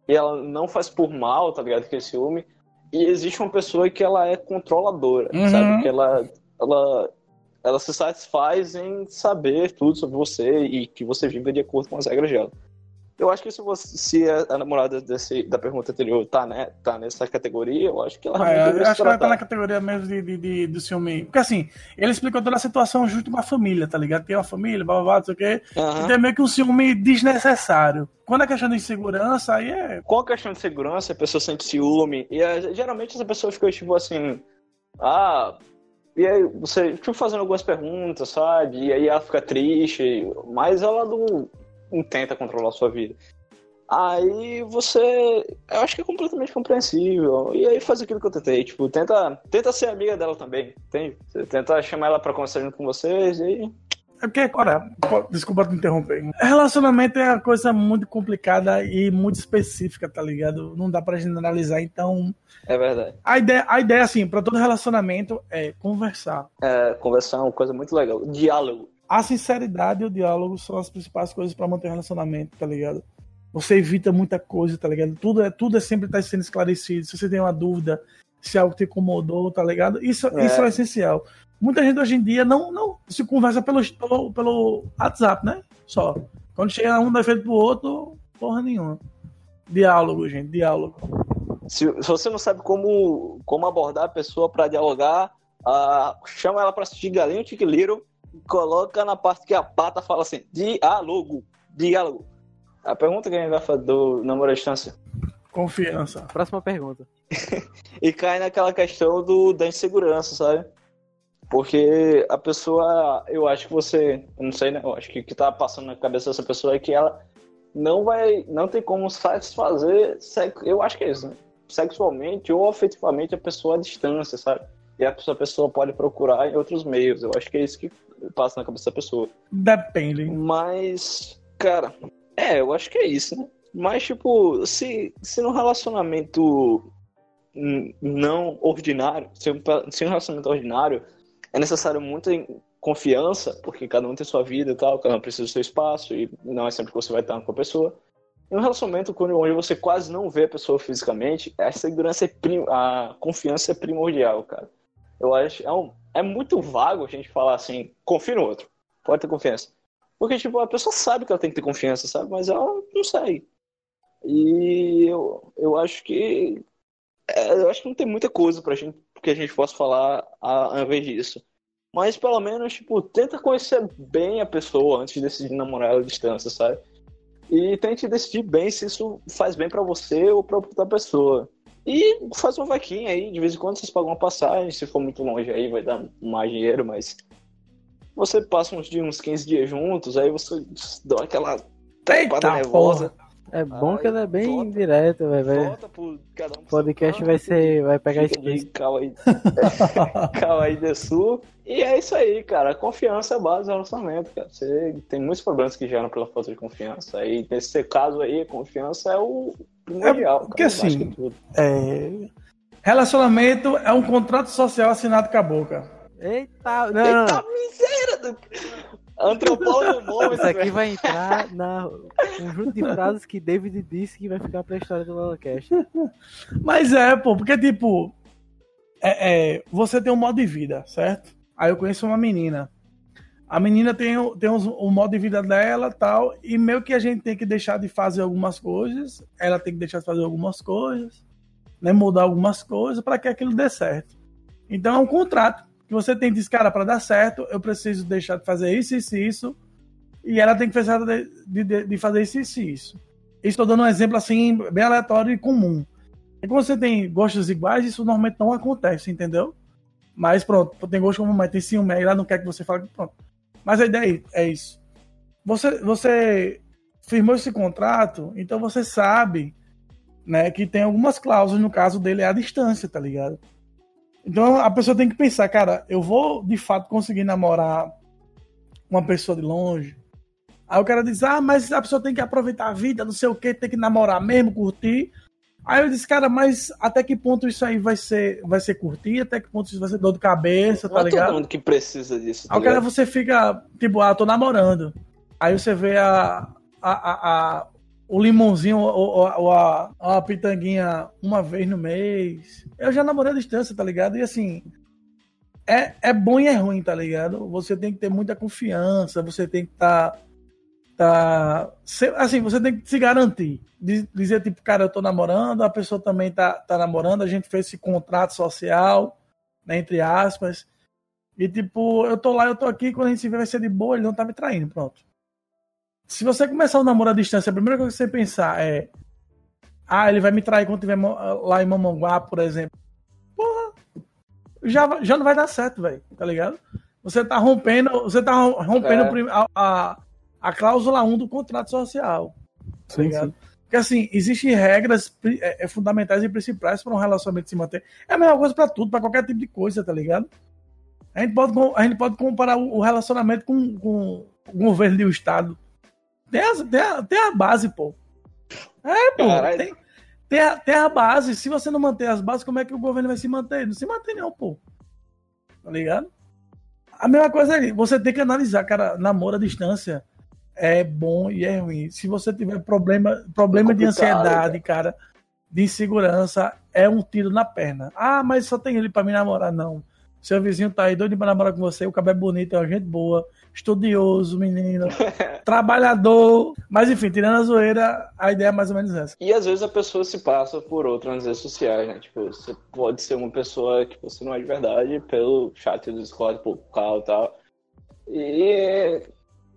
e ela não faz por mal, tá ligado? Que é ciúme. E existe uma pessoa que ela é controladora, uhum. sabe? Que ela, ela, ela se satisfaz em saber tudo sobre você e que você vive de acordo com as regras dela. Eu acho que se, você, se a, namorada desse, da pergunta anterior tá, né, tá nessa categoria, eu acho que ela é, Eu acho que ela tá na categoria mesmo de, de, de, do ciúme. Porque assim, ele explicou toda a situação junto com a família, tá ligado? Tem uma família, blá, blá, não sei o quê. Uhum. E tem meio que um ciúme desnecessário. Quando é questão de insegurança, aí é. Com a questão de segurança, a pessoa sente ciúme. E é, geralmente essa pessoa fica tipo assim. Ah, e aí você fica fazendo algumas perguntas, sabe? E aí ela fica triste, mas ela não tenta controlar a sua vida. Aí você. Eu acho que é completamente compreensível. E aí faz aquilo que eu tentei. Tipo, tenta, tenta ser amiga dela também, entende? Você tenta chamar ela pra conversar junto com vocês e. É porque, olha, desculpa te interromper. Relacionamento é uma coisa muito complicada e muito específica, tá ligado? Não dá pra generalizar, então. É verdade. A ideia, a ideia assim, pra todo relacionamento é conversar. É, conversar é uma coisa muito legal. Diálogo a sinceridade e o diálogo são as principais coisas para manter o relacionamento, tá ligado? Você evita muita coisa, tá ligado? Tudo é, tudo é sempre tá sendo esclarecido. Se você tem uma dúvida, se algo te incomodou, tá ligado? Isso é, isso é essencial. Muita gente hoje em dia não, não se conversa pelo, pelo, pelo WhatsApp, né? Só. Quando chega um defeito pro outro, porra nenhuma. Diálogo, gente, diálogo. Se, se você não sabe como, como abordar a pessoa para dialogar, uh, chama ela para assistir Galinho Little coloca na parte que a pata fala assim, diálogo, diálogo. A pergunta que a gente vai fazer do namoro à distância. Confiança. Próxima pergunta. e cai naquela questão do, da insegurança, sabe? Porque a pessoa, eu acho que você, eu não sei, né? Eu acho que o que tá passando na cabeça dessa pessoa é que ela não vai, não tem como satisfazer, eu acho que é isso, né? Sexualmente ou afetivamente a pessoa à distância, sabe? E a pessoa, a pessoa pode procurar em outros meios. Eu acho que é isso que passa na cabeça da pessoa. Depende. Mas, cara, é, eu acho que é isso, né? Mas, tipo, se, se no relacionamento não ordinário, se um, se um relacionamento ordinário, é necessário muita confiança, porque cada um tem sua vida e tal, cada um precisa do seu espaço, e não é sempre que você vai estar com a pessoa. Em um relacionamento onde você quase não vê a pessoa fisicamente, a segurança é prim... a confiança é primordial, cara. Eu acho é, um, é muito vago a gente falar assim, confia no outro, pode ter confiança. Porque, tipo, a pessoa sabe que ela tem que ter confiança, sabe? Mas ela não sai. E eu, eu acho que. É, eu acho que não tem muita coisa pra gente que a gente possa falar ao invés disso. Mas pelo menos, tipo, tenta conhecer bem a pessoa antes de decidir namorar ela à distância, sabe? E tente decidir bem se isso faz bem para você ou pra outra pessoa. E faz uma vaquinha aí, de vez em quando vocês pagam uma passagem, se for muito longe aí vai dar mais dinheiro, mas você passa uns dias, uns 15 dias juntos, aí você dá aquela trepada nervosa. É bom que ela é bem volta. direta, velho. um podcast vai ser. Vai pegar Fica de explícito. Kawaii. Kawaii Desu. E é isso aí, cara. Confiança é a base do relacionamento, cara. Você tem muitos problemas que geram pela falta de confiança. E nesse caso aí, confiança é o primordial. É, porque cara, assim. É, relacionamento é um contrato social assinado com a boca. Eita, não, Eita miséria do... Antropólogo bom, Isso aqui vai entrar na conjunto de frases que David disse que vai ficar pra história do LolaCast. Mas é, pô, porque tipo, é, é, você tem um modo de vida, certo? Aí eu conheço uma menina. A menina tem, o- tem os- o modo de vida dela tal, e meio que a gente tem que deixar de fazer algumas coisas, ela tem que deixar de fazer algumas coisas, né, mudar algumas coisas para que aquilo dê certo. Então é um contrato que você tem dizer, cara, para dar certo, eu preciso deixar de fazer isso, isso, e isso, e ela tem que deixar de, de, de fazer isso, isso, e isso. Estou dando um exemplo assim, bem aleatório e comum. E quando você tem gostos iguais, isso normalmente não acontece, entendeu? Mas pronto, tem gosto como mas tem ciúme, aí ela não quer que você fale, pronto. Mas a ideia é isso. Você, você firmou esse contrato, então você sabe né, que tem algumas cláusulas, no caso dele é a distância, tá ligado? Então a pessoa tem que pensar, cara, eu vou de fato conseguir namorar uma pessoa de longe. Aí o cara diz, ah, mas a pessoa tem que aproveitar a vida, não sei o que, tem que namorar mesmo, curtir. Aí eu disse, cara, mas até que ponto isso aí vai ser, vai ser curtir? Até que ponto isso vai ser dor de cabeça, Não tá é todo ligado? mundo que precisa disso. tá Aí o cara você fica, tipo, ah, tô namorando. Aí você vê a, a, a, a- o limãozinho ou, ou- ou a, a pitanguinha uma vez no mês. Eu já namorei à distância, tá ligado? E assim, é, é bom e é ruim, tá ligado? Você tem que ter muita confiança, você tem que estar. Tá, tá, assim, você tem que se garantir. Diz- Dizer, tipo, cara, eu tô namorando, a pessoa também tá, tá namorando, a gente fez esse contrato social, né, entre aspas. E tipo, eu tô lá, eu tô aqui, quando a gente se vê vai ser de boa, ele não tá me traindo, pronto. Se você começar o namoro à distância, a primeira coisa que você pensar é ah, ele vai me trair quando tiver lá em Mamonguá, por exemplo. Porra, já, já não vai dar certo, velho, tá ligado? Você tá rompendo, você tá rom- rompendo É. a, a, a cláusula 1 do contrato social, tá ligado? Porque assim, existem regras é, é, fundamentais e principais para um relacionamento se manter. É a mesma coisa para tudo, para qualquer tipo de coisa, tá ligado? A gente pode, a gente pode comparar o relacionamento com, com o governo e o Estado. Tem, as- tem, a, tem a base, pô. É, pô. Caralho. Tem, tem, a, tem a base. Se você não manter as bases, como é que o governo vai se manter? Não se mantém, não, pô. Tá ligado? A mesma coisa é, você tem que analisar, cara, namoro à distância é bom e é ruim. Se você tiver problema, problema de complicado, ansiedade, cara, de insegurança, é um tiro na perna. Ah, mas só tem ele pra me namorar, não. Seu vizinho tá aí doido pra namorar com você, o cabelo é bonito, é uma gente boa, estudioso, menino, trabalhador. Mas enfim, tirando a zoeira, a ideia é mais ou menos essa. E às vezes a pessoa se passa por outra nas redes sociais, né? Tipo, você pode ser uma pessoa que você não é de verdade pelo chat do Discord, por call e tal. E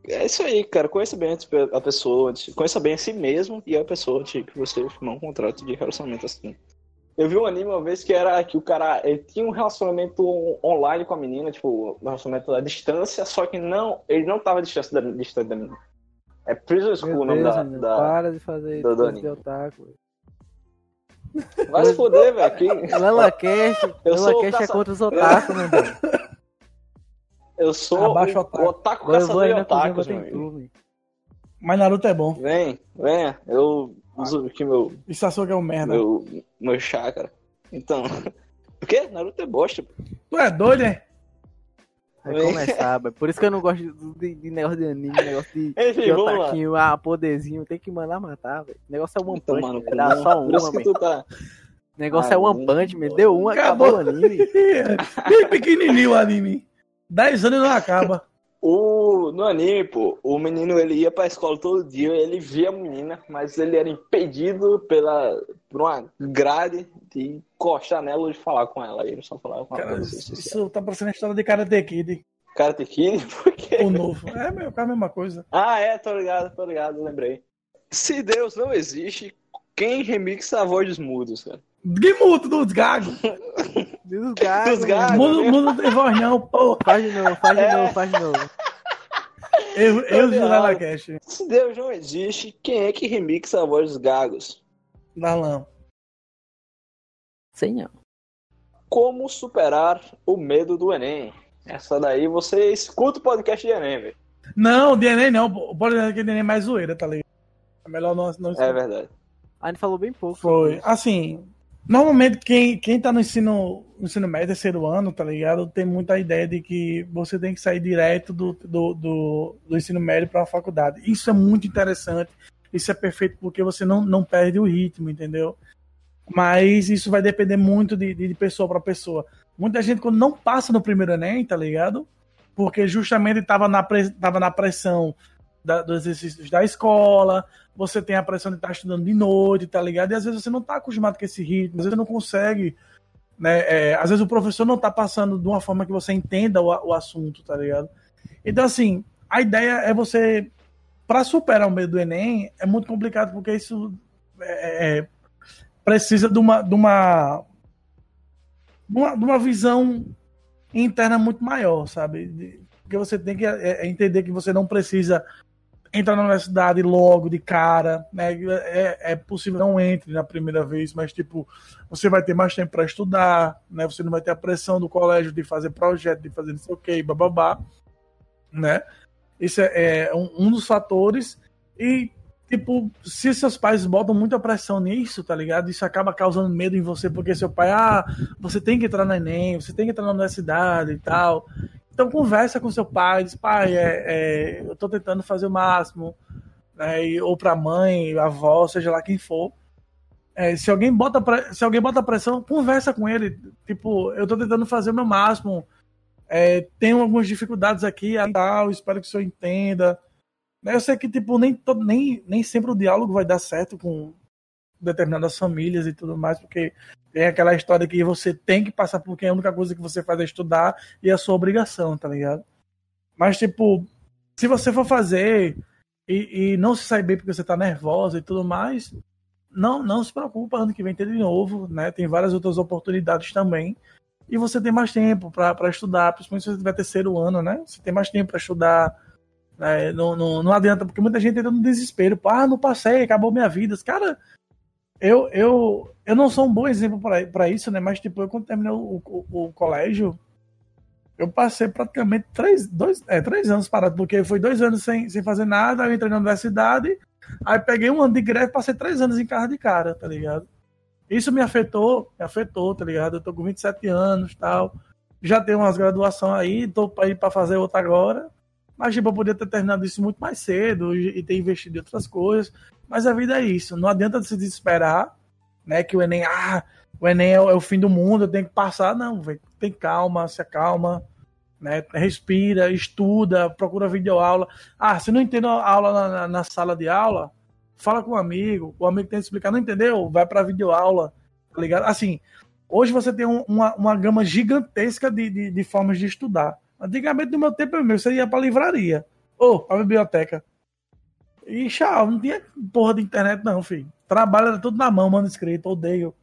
é- isso aí, cara. Conheça bem a pessoa, antes- conheça bem a si mesmo e a pessoa antes que você firmar um contrato de relacionamento assim. Eu vi um anime uma vez que era que o cara ele tinha um relacionamento online com a menina, tipo, um relacionamento à distância, só que não, ele não tava distante da, distante da menina. É Prison School o nome Deus, da, da... para de fazer do de otaku. Vai se foder, velho. o LelaCast é contra os otaku, meu Deus. Eu sou Abaixa o o otaku. o otaku caçador de otakus, meu amigo. Mas Naruto é bom. Vem, venha. Eu uso aqui meu, Isso achou que é um merda. meu, meu chácara. Então. O quê? Naruto é bosta. Tu é doido, é? Vai Vem. começar, velho. Por isso que eu não gosto de, de negócio de anime, negócio de, Enfim, de otaquinho, ah, poderzinho, tem que mandar matar, velho. O negócio é One Tomar Punch, no velho. cu, Dá só uma, tu tá. O negócio Ah, é One. Punch, man. Deu uma, acabou, o anime. Bem pequenininho o anime. 10 anos e não acaba. O, no anime, pô, o menino ele ia pra escola todo dia, ele via a menina, mas ele era impedido pela, por uma grade de encostar nela ou de falar com ela. Ele só falava com ela. Isso, isso tá parecendo a história de Karate Kid. Cara, tem que ir, porque. O novo. É, meu, é a mesma coisa. Ah, é, tô ligado, tô ligado, lembrei. Se Deus não existe, quem remixa a voz dos mudos, cara? Guimuto dos gagos. Dos gagos, Dos gagos. Mundo, mundo não tem voz não, porra. Faz de novo, faz de É. novo, faz de novo. Eu, eu do Lala Cash. Se Deus não existe, quem é que remixa a voz dos gagos? Darlan. Sei não. Como superar o medo do Enem? Essa daí você escuta o podcast de Enem, velho. Não, de Enem não. O podcast de Enem é mais zoeira, tá ligado? É melhor não. não É verdade. A gente falou bem pouco. Foi. Assim, normalmente quem, quem tá no ensino, no ensino médio, terceiro ano, tá ligado? Tem muita ideia de que você tem que sair direto do, do, do, do ensino médio para a faculdade. Isso é muito interessante. Isso é perfeito porque você não, não perde o ritmo, entendeu? Mas isso vai depender muito de, de pessoa para pessoa. Muita gente, quando não passa no primeiro Enem, tá ligado? Porque justamente estava na, tava na pressão da- dos exercícios da escola, você tem a pressão de estar estudando de noite, tá ligado? E às vezes você não tá acostumado com esse ritmo, às vezes você não consegue, né? É, às vezes o professor não tá passando de uma forma que você entenda o, o assunto, tá ligado? Então, assim, a ideia é você, para superar o medo do Enem, é muito complicado porque isso é, é, precisa de uma, de uma, de uma, de uma visão interna muito maior, sabe? De- Porque você tem que é, é, entender que você não precisa entrar na universidade logo de cara, né? É, é possível não entre na primeira vez, mas tipo você vai ter mais tempo para estudar, né? Você não vai ter a pressão do colégio de fazer projeto, de fazer não sei o que, bababá, né? Isso é, é um, um dos fatores e tipo se seus pais botam muita pressão nisso, tá ligado? Isso acaba causando medo em você porque seu pai, ah, você tem que entrar no Enem, você tem que entrar na universidade e tal. Então conversa com seu pai, diz, pai, é, é, eu tô tentando fazer o máximo, né, e- ou pra mãe, avó, seja lá quem for. É, se, alguém bota pre- se alguém bota pressão, conversa com ele. Tipo, eu tô tentando fazer o meu máximo. É, tenho algumas dificuldades aqui e tal, espero que o senhor entenda. Né, Eu sei que, tipo, nem, nem, nem sempre o diálogo vai dar certo com determinadas famílias e tudo mais, porque tem aquela história que você tem que passar porque a única coisa que você faz é estudar e é a sua obrigação, tá ligado? Mas, tipo, se você for fazer e, e não se sair bem porque você tá nervosa e tudo mais, não, não se preocupa, ano que vem tem de novo, né? Tem várias outras oportunidades também. E você tem mais tempo para estudar, principalmente se você tiver terceiro ano, né? Você tem mais tempo para estudar. né? Não, não, não adianta, porque muita gente entra no desespero. Ah, não passei, acabou minha vida. Cara, eu, eu, eu não sou um bom exemplo para isso, né? Mas, tipo, eu quando terminei o, o, o colégio, eu passei praticamente três, dois, é, três anos parado, porque foi dois anos sem, sem fazer nada, eu entrei na universidade, aí peguei um ano de greve, passei três anos em casa de cara, tá ligado? Isso me afetou, me afetou, tá ligado? Eu tô com 27 anos tal. Já tenho umas graduações aí, tô pra ir pra fazer outra agora. Mas, eu podia ter terminado isso muito mais cedo e ter investido em outras coisas. Mas a vida é isso. Não adianta se desesperar, né? Que o Enem, ah, o Enem é o, é fim do mundo, eu tenho que passar. Não, velho. Tem calma, se acalma, né? Respira, estuda, procura videoaula. Ah, se não entende a aula na, na- na sala de aula, fala com um amigo. O amigo tem que explicar, não entendeu? Vai pra videoaula, tá ligado? Assim, hoje você tem um- uma, uma gama gigantesca de, de, de formas de estudar. Antigamente, no meu tempo, meu, você ia pra livraria ou pra biblioteca. E tchau, não tinha porra de internet, não, filho. Trabalho era tudo na mão, mano, escrito, odeio.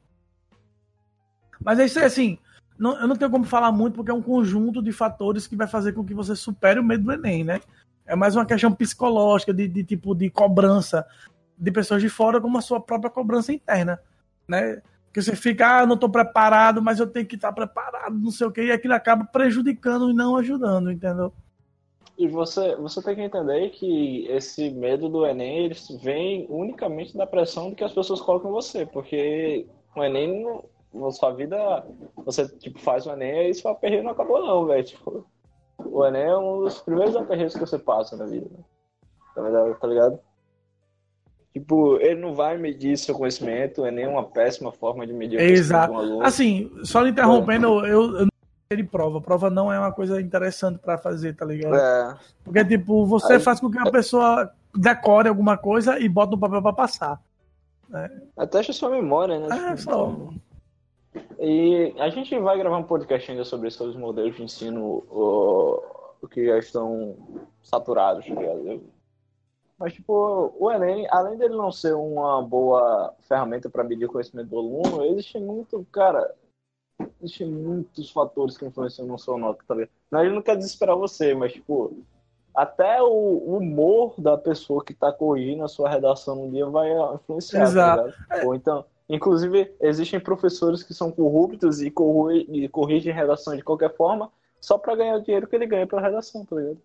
Mas é isso aí, assim, não- eu não tenho como falar muito porque é um conjunto de fatores que vai fazer com que você supere o medo do Enem, né? É mais uma questão psicológica, de, de tipo de cobrança de pessoas de fora, como a sua própria cobrança interna, né? Que você fica, ah, não tô preparado, mas eu tenho que estar preparado, não sei o quê, e aquilo acaba prejudicando e não ajudando, entendeu? E você, você tem que entender que esse medo do Enem ele vem unicamente da pressão que as pessoas colocam em você, porque o Enem, na sua vida, você tipo, faz o Enem e seu aperreio não acabou não, velho. Tipo, o Enem é um dos primeiros aperreios que você passa na vida, né? Tá ligado? Tipo, ele não vai medir seu conhecimento, é uma péssima forma de medir o conhecimento Exato. de um aluno. Assim, só lhe interrompendo, eu, eu não sei de prova. Prova não é uma coisa interessante pra fazer, tá ligado? É, Porque, tipo, você Aí- faz com que a pessoa decore alguma coisa e bota no papel pra passar. até acha sua memória, né? É, Tipo, só. E a gente vai gravar um podcast ainda sobre os modelos de ensino o, o que já estão saturados, tá ligado? Mas, tipo, o Enem, além dele não ser uma boa ferramenta para medir o conhecimento do aluno, existe muito, cara, existem muitos fatores que influenciam no seu nota, tá ligado? Não, ele não quer desesperar você, mas, tipo, até o humor da pessoa que está corrigindo a sua redação no dia vai influenciar. tá Exato. ligado? Ou então, inclusive, existem professores que são corruptos e, corru- e corrigem redação de qualquer forma só para ganhar o dinheiro que ele ganha pela redação, tá ligado?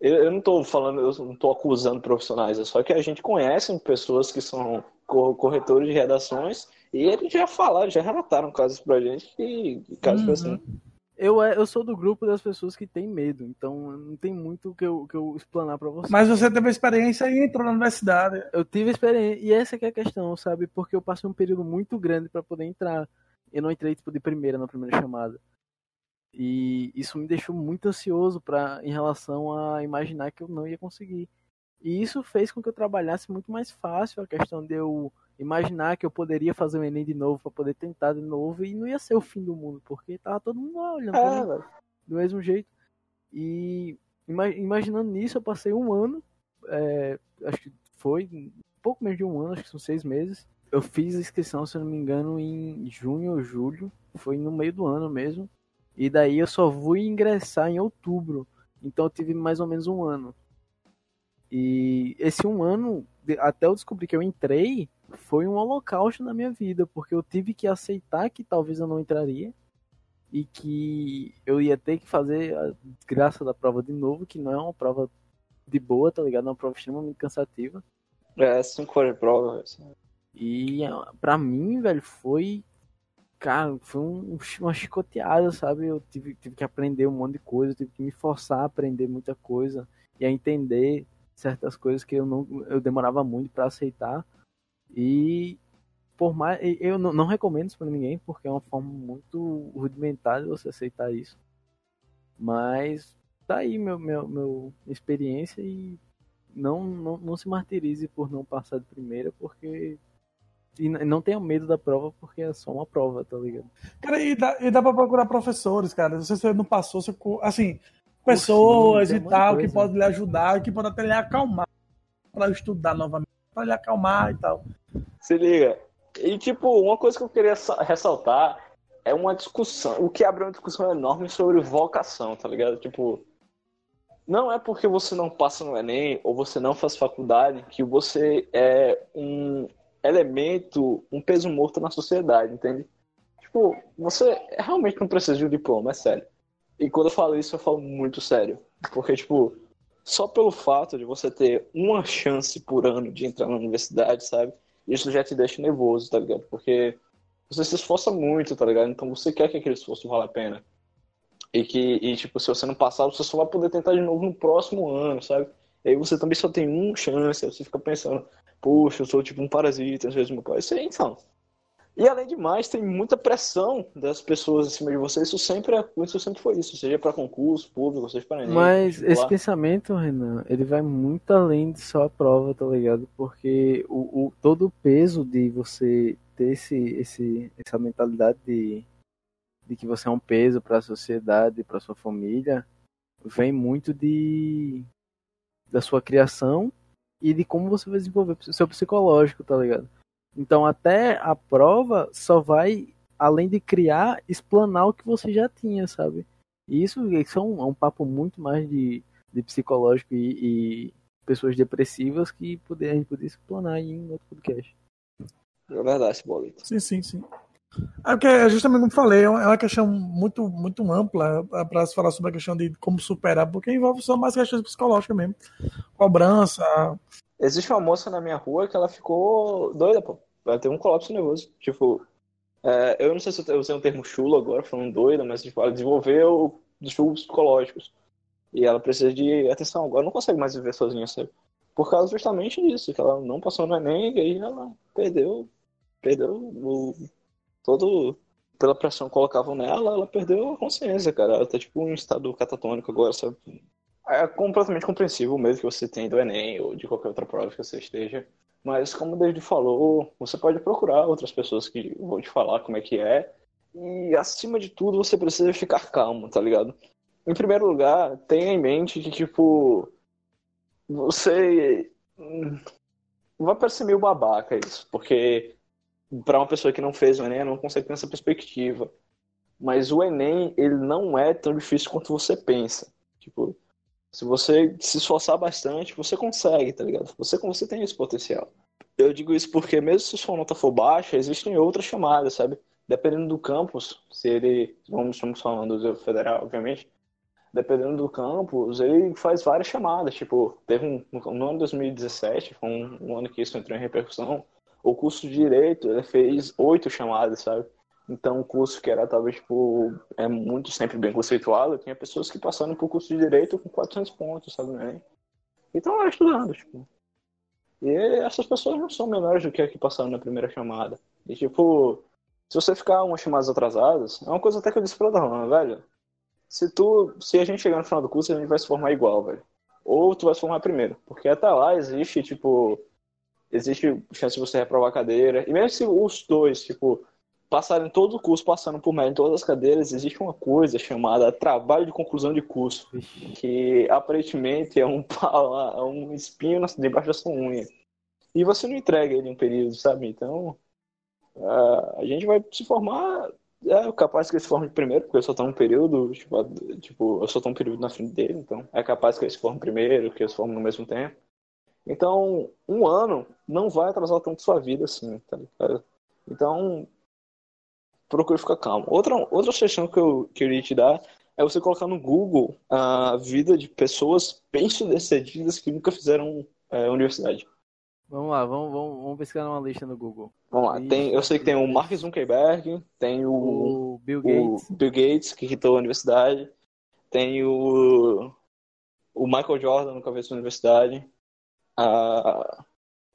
Eu, eu não tô falando, eu não tô acusando profissionais, é só que a gente conhece pessoas que são co- corretores de redações e eles já falaram, já relataram casos pra gente que casos Uhum. assim. Eu, é- eu sou do grupo das pessoas que tem medo, então não tem muito o que eu, que eu explanar pra você. Mas você teve experiência e entrou na universidade. Eu tive experiência, e essa que é a questão, sabe? Porque eu passei um período muito grande pra poder entrar. Eu não entrei tipo de primeira na primeira chamada. E isso me deixou muito ansioso para em relação a imaginar que eu não ia conseguir. E isso fez com que eu trabalhasse muito mais fácil a questão de eu imaginar que eu poderia fazer o ENEM de novo para poder tentar de novo e não ia ser o fim do mundo, porque tava todo mundo lá olhando pra É, mim do mesmo jeito. E ima- imaginando nisso, eu passei um ano, é, acho que foi um pouco menos de um ano, acho que são seis meses. Eu fiz a inscrição, se eu não me engano, em junho ou julho, foi no meio do ano mesmo. E daí eu só fui ingressar em outubro, então eu tive mais ou menos um ano. E esse um ano, até eu descobrir que eu entrei, foi um holocausto na minha vida, porque eu tive que aceitar que talvez eu não entraria e que eu ia ter que fazer a desgraça da prova de novo, que não é uma prova de boa, tá ligado? É uma prova extremamente cansativa. É, cinco horas de prova. E ah, pra mim, velho, foi. Cara, foi um- uma chicoteada, sabe? Eu tive, tive que aprender um monte de coisa, tive que me forçar a aprender muita coisa e a entender certas coisas que eu não eu demorava muito pra aceitar. E por mais eu não, não recomendo isso pra ninguém, porque é uma forma muito rudimentar de você aceitar isso. Mas tá aí meu meu, meu experiência e não, não não se martirize por não passar de primeira, porque e não tenha medo da prova, porque é só uma prova, tá ligado? Cara, e dá, e dá pra procurar professores, cara. Se você não passou, você, assim, pessoas e tal, que coisa. podem lhe ajudar, que podem até lhe acalmar pra estudar novamente, pra lhe acalmar e tal. Se liga. E, tipo, uma coisa que eu queria sa- ressaltar é uma discussão. O que abre uma discussão enorme sobre vocação, tá ligado? Tipo, não é porque você não passa no Enem ou você não faz faculdade que você é um elemento, um peso morto na sociedade, entende? Tipo, você realmente não precisa de um diploma, é sério. E quando eu falo isso, eu falo muito sério. Porque, tipo, só pelo fato de você ter uma chance por ano de entrar na universidade, sabe? Isso já te deixa nervoso, tá ligado? Porque você se esforça muito, tá ligado? Então você quer que aquele esforço valha a pena. E que, e, tipo, se você não passar, você só vai poder tentar de novo no próximo ano, sabe? E aí você também só tem uma chance, aí você fica pensando, poxa, eu sou tipo um parasita, às vezes meu pai. Isso aí, então. E além de mais, tem muita pressão das pessoas em cima de você. Isso sempre, é, isso sempre foi isso, seja para concurso público, seja para. Mas esse pensamento, Renan, ele vai muito além de só a prova, tá ligado? Porque o, o- todo o peso de você ter esse, esse, essa mentalidade de, de que você é um peso para a sociedade, para sua família, vem muito de da sua criação e de como você vai desenvolver o seu psicológico, tá ligado? Então até a prova só vai, além de criar, explanar o que você já tinha, sabe? E isso, isso é, um, é um papo muito mais de, de psicológico e, e pessoas depressivas que poder, a gente poderia explanar aí em outro podcast. É verdade, esse boleto. Sim, sim, sim. É porque, é justamente como falei, é uma questão muito, muito ampla para se falar sobre a questão de como superar, porque envolve só mais questões psicológicas mesmo. Cobrança. Existe uma moça na minha rua que ela ficou doida, pô. Ela teve um colapso nervoso. Tipo, é, eu não sei se eu usei um termo chulo agora, falando doida, mas tipo, ela desenvolveu distúrbios psicológicos. E ela precisa de atenção. Agora não consegue mais viver sozinha, sabe? Por causa justamente disso, que ela não passou no Enem e aí ela perdeu, perdeu o, todo, pela pressão que colocavam nela, ela perdeu a consciência, cara. Ela tá tipo em estado catatônico agora, sabe? É completamente compreensível o medo que você tem do Enem ou de qualquer outra prova que você esteja. Mas como o David falou, você pode procurar outras pessoas que vão te falar como é que é. E acima de tudo, você precisa ficar calmo, tá ligado? Em primeiro lugar, tenha em mente que, tipo, você vai parecer meio babaca isso, porque para uma pessoa que não fez o Enem, não consegue ter essa perspectiva. Mas o Enem, ele não é tão difícil quanto você pensa. Tipo, Se você se esforçar bastante, você consegue, tá ligado? Você, você tem esse potencial. Eu digo isso porque, mesmo se sua nota for baixa, existem outras chamadas, sabe? Dependendo do campus, se ele. Vamos, estamos falando do federal, obviamente. Dependendo do campus, ele faz várias chamadas. Tipo, teve um. No ano 2017, foi um, um ano que isso entrou em repercussão. O curso de direito, ele fez oito chamadas, sabe? Então, o curso que era, talvez, tipo, é muito sempre bem conceituado, tinha pessoas que passaram por curso de direito com 400 pontos, sabe, né? Então, era estudando, tipo. E essas pessoas não são menores do que a que passaram na primeira chamada. E, tipo, se você ficar umas chamadas atrasadas, é uma coisa até que eu disse pra Darlan, velho. Se tu, se a gente chegar no final do curso, a gente vai se formar igual, velho. Ou tu vai se formar primeiro. Porque até lá existe, tipo, existe chance de você reprovar a cadeira. E mesmo se os dois, tipo, passarem todo o curso passando por média em todas as cadeiras, existe uma coisa chamada trabalho de conclusão de curso, que aparentemente é um, é um espinho debaixo da sua unha. E você não entrega ele em um período, sabe? Então, a gente vai se formar. É capaz que ele se forme primeiro, porque eu só estou um período, tipo, tipo, eu só estou um período na frente dele, então é capaz que ele se forme primeiro, que eu se forme no mesmo tempo. Então, um ano não vai atrasar tanto sua vida assim, tá ligado? Então, procure ficar calmo. Outra, outra sugestão que eu queria te dar é você colocar no Google a vida de pessoas bem sucedidas que nunca fizeram é, universidade. Vamos lá, vamos, vamos, vamos pesquisar numa lista no Google. Vamos lá, tem, eu sei que tem o Mark Zuckerberg, tem o, o Bill Gates, o Bill Gates que quitou a universidade, tem o, o Michael Jordan, nunca fez a universidade, a,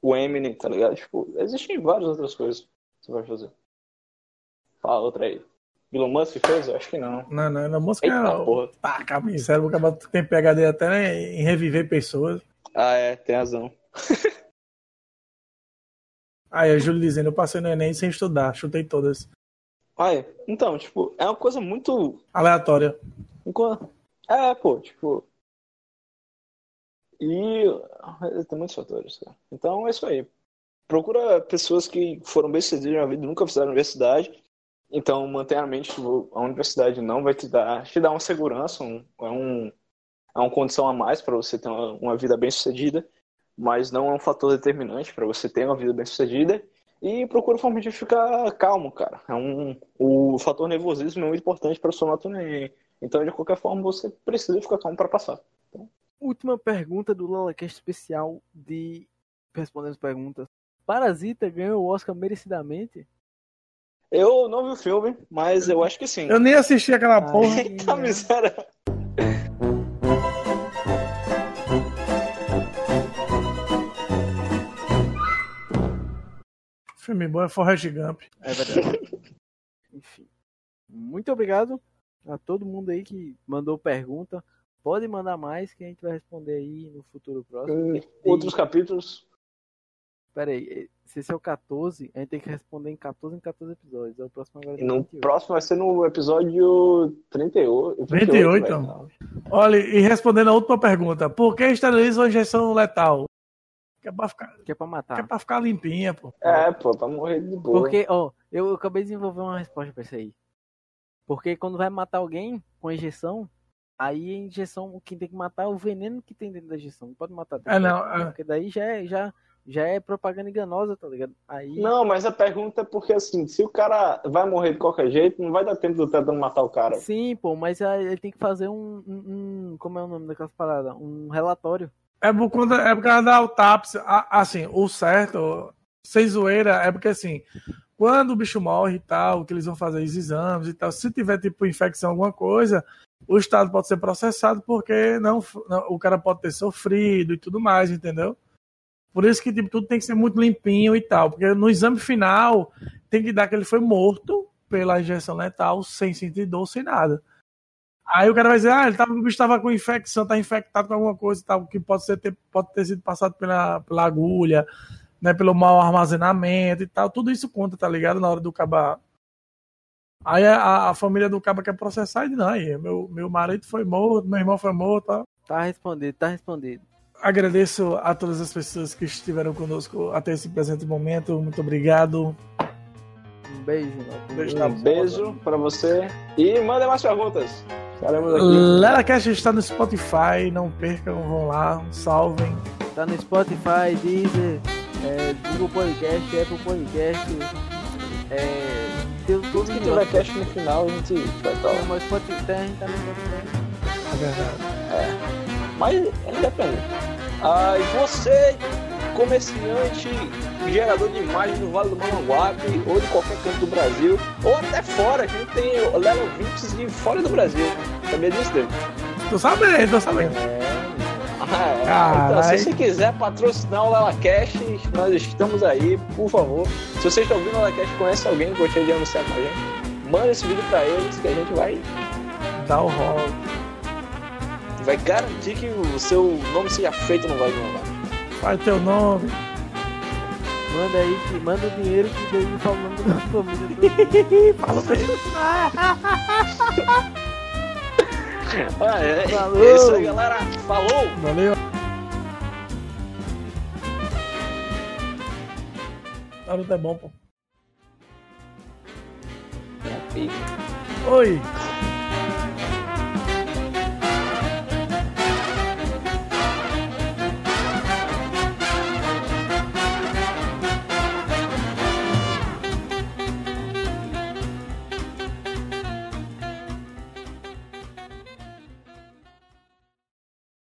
o Eminem, tá ligado? Tipo, existem várias outras coisas que você vai fazer. Fala outra aí. Elon Musk fez? Eu acho que não. Não, não, Elon Musk Eita, é. Porra. Tá, calma sério, o tem PHD até né, em reviver pessoas. Ah, é, tem razão. aí, a Júlio dizendo, eu passei no Enem sem estudar, chutei todas. Ah, é. Então, tipo, é uma coisa muito. Aleatória. É, pô, tipo. E tem muitos fatores, cara. Então é isso aí. Procura pessoas que foram bem sucedidas na vida, nunca fizeram universidade então, mantenha a mente, a universidade não vai te dar, te dar uma segurança, um, é, um, é uma condição a mais para você ter uma, uma, vida bem sucedida, mas não é um fator determinante para você ter uma vida bem sucedida. E procura forma de ficar calmo, cara. É um, o fator nervosismo é muito importante para sua nota Então, de qualquer forma, você precisa ficar calmo para passar. Última pergunta do LalaCast especial de respondendo as perguntas. Parasita ganhou o Oscar merecidamente? Eu não vi o filme, mas eu acho que sim. Eu nem assisti aquela Ai, porra. Eita miséria. Filme bom é Forrest Gump. É verdade. Enfim. Muito obrigado a todo mundo aí que mandou pergunta. Pode mandar mais que a gente vai responder aí no futuro próximo. Uh, outros capítulos Pera aí, se esse é o 14, a gente tem que responder em 14 em 14 episódios. É o próximo agora. E no próximo vai ser no episódio 38. 38, então. Olha, e respondendo a última pergunta: por que esterilizam a injeção letal? Que é pra ficar. Que é pra matar. Que é pra ficar limpinha, pô. É, pô, pra morrer de boa. Porque, ó, eu acabei de desenvolver uma resposta pra isso aí. Porque quando vai matar alguém com a injeção, aí a injeção, quem tem que matar é o veneno que tem dentro da injeção. Não pode matar. É, não. É... Porque daí já é. Já já é propaganda enganosa, tá ligado? Aí... Não, mas a pergunta é porque assim, se o cara vai morrer de qualquer jeito, não vai dar tempo do tentando matar o cara. Sim, pô, mas ele tem que fazer um, um, um como é o nome daquelas paradas? Um relatório. É por conta, é por causa da autápsia. Assim, o certo, sem zoeira, é porque assim, quando o bicho morre e tal, que eles vão fazer os exames e tal, se tiver tipo infecção, alguma coisa, o Estado pode ser processado porque não, não o cara pode ter sofrido e tudo mais, entendeu? Por isso que tipo, tudo tem que ser muito limpinho e tal. Porque no exame final tem que dar que ele foi morto pela injeção letal, sem sentir dor, sem nada. Aí o cara vai dizer, ah, ele tava, com infecção, tá infectado com alguma coisa e tal, que pode, ser, ter, pode ter sido passado pela, pela agulha, né, pelo mau armazenamento e tal. Tudo isso conta, tá ligado? Na hora do caba. Aí a, a família do caba quer processar e diz, não, aí, meu, meu marido foi morto, meu irmão foi morto. Tá, tá respondido, tá respondido agradeço a todas as pessoas que estiveram conosco até esse presente momento. Muito obrigado. Um beijo. Um beijo, um beijo para você. E manda mais perguntas. Estaremos aqui. LeraCast está no Spotify, não percam, vão lá, salvem. Tá no Spotify, Deezer, é, Google Podcast, Apple Podcast. É, Se os tiver cast no final, a gente vai estar lá. Tem, mas Spotify, tem, a gente tá no. É verdade. Mas é independente. Ah, e você, comerciante, gerador de imagens do Vale do Mamanguape, ou de qualquer canto do Brasil, ou até fora, que a gente tem Lelo Vips de fora do Brasil. Sabia disso, David? Tô sabendo, tô sabendo. É. Carai. Então, se você quiser patrocinar o LelaCast, nós estamos aí, por favor. Se você está ouvindo o LelaCast, conhece alguém que gostaria de anunciar com a gente, manda esse vídeo pra eles que a gente vai, Dá o rolo. vai garantir que o seu nome seja feito no Vale do. Faz teu nome. Manda aí, que, manda o dinheiro que o David fala o nome da família. Fala pra ele. Ah, é. Falou. É isso aí, galera. Falou! Valeu. Naruto é bom, pô. Oi.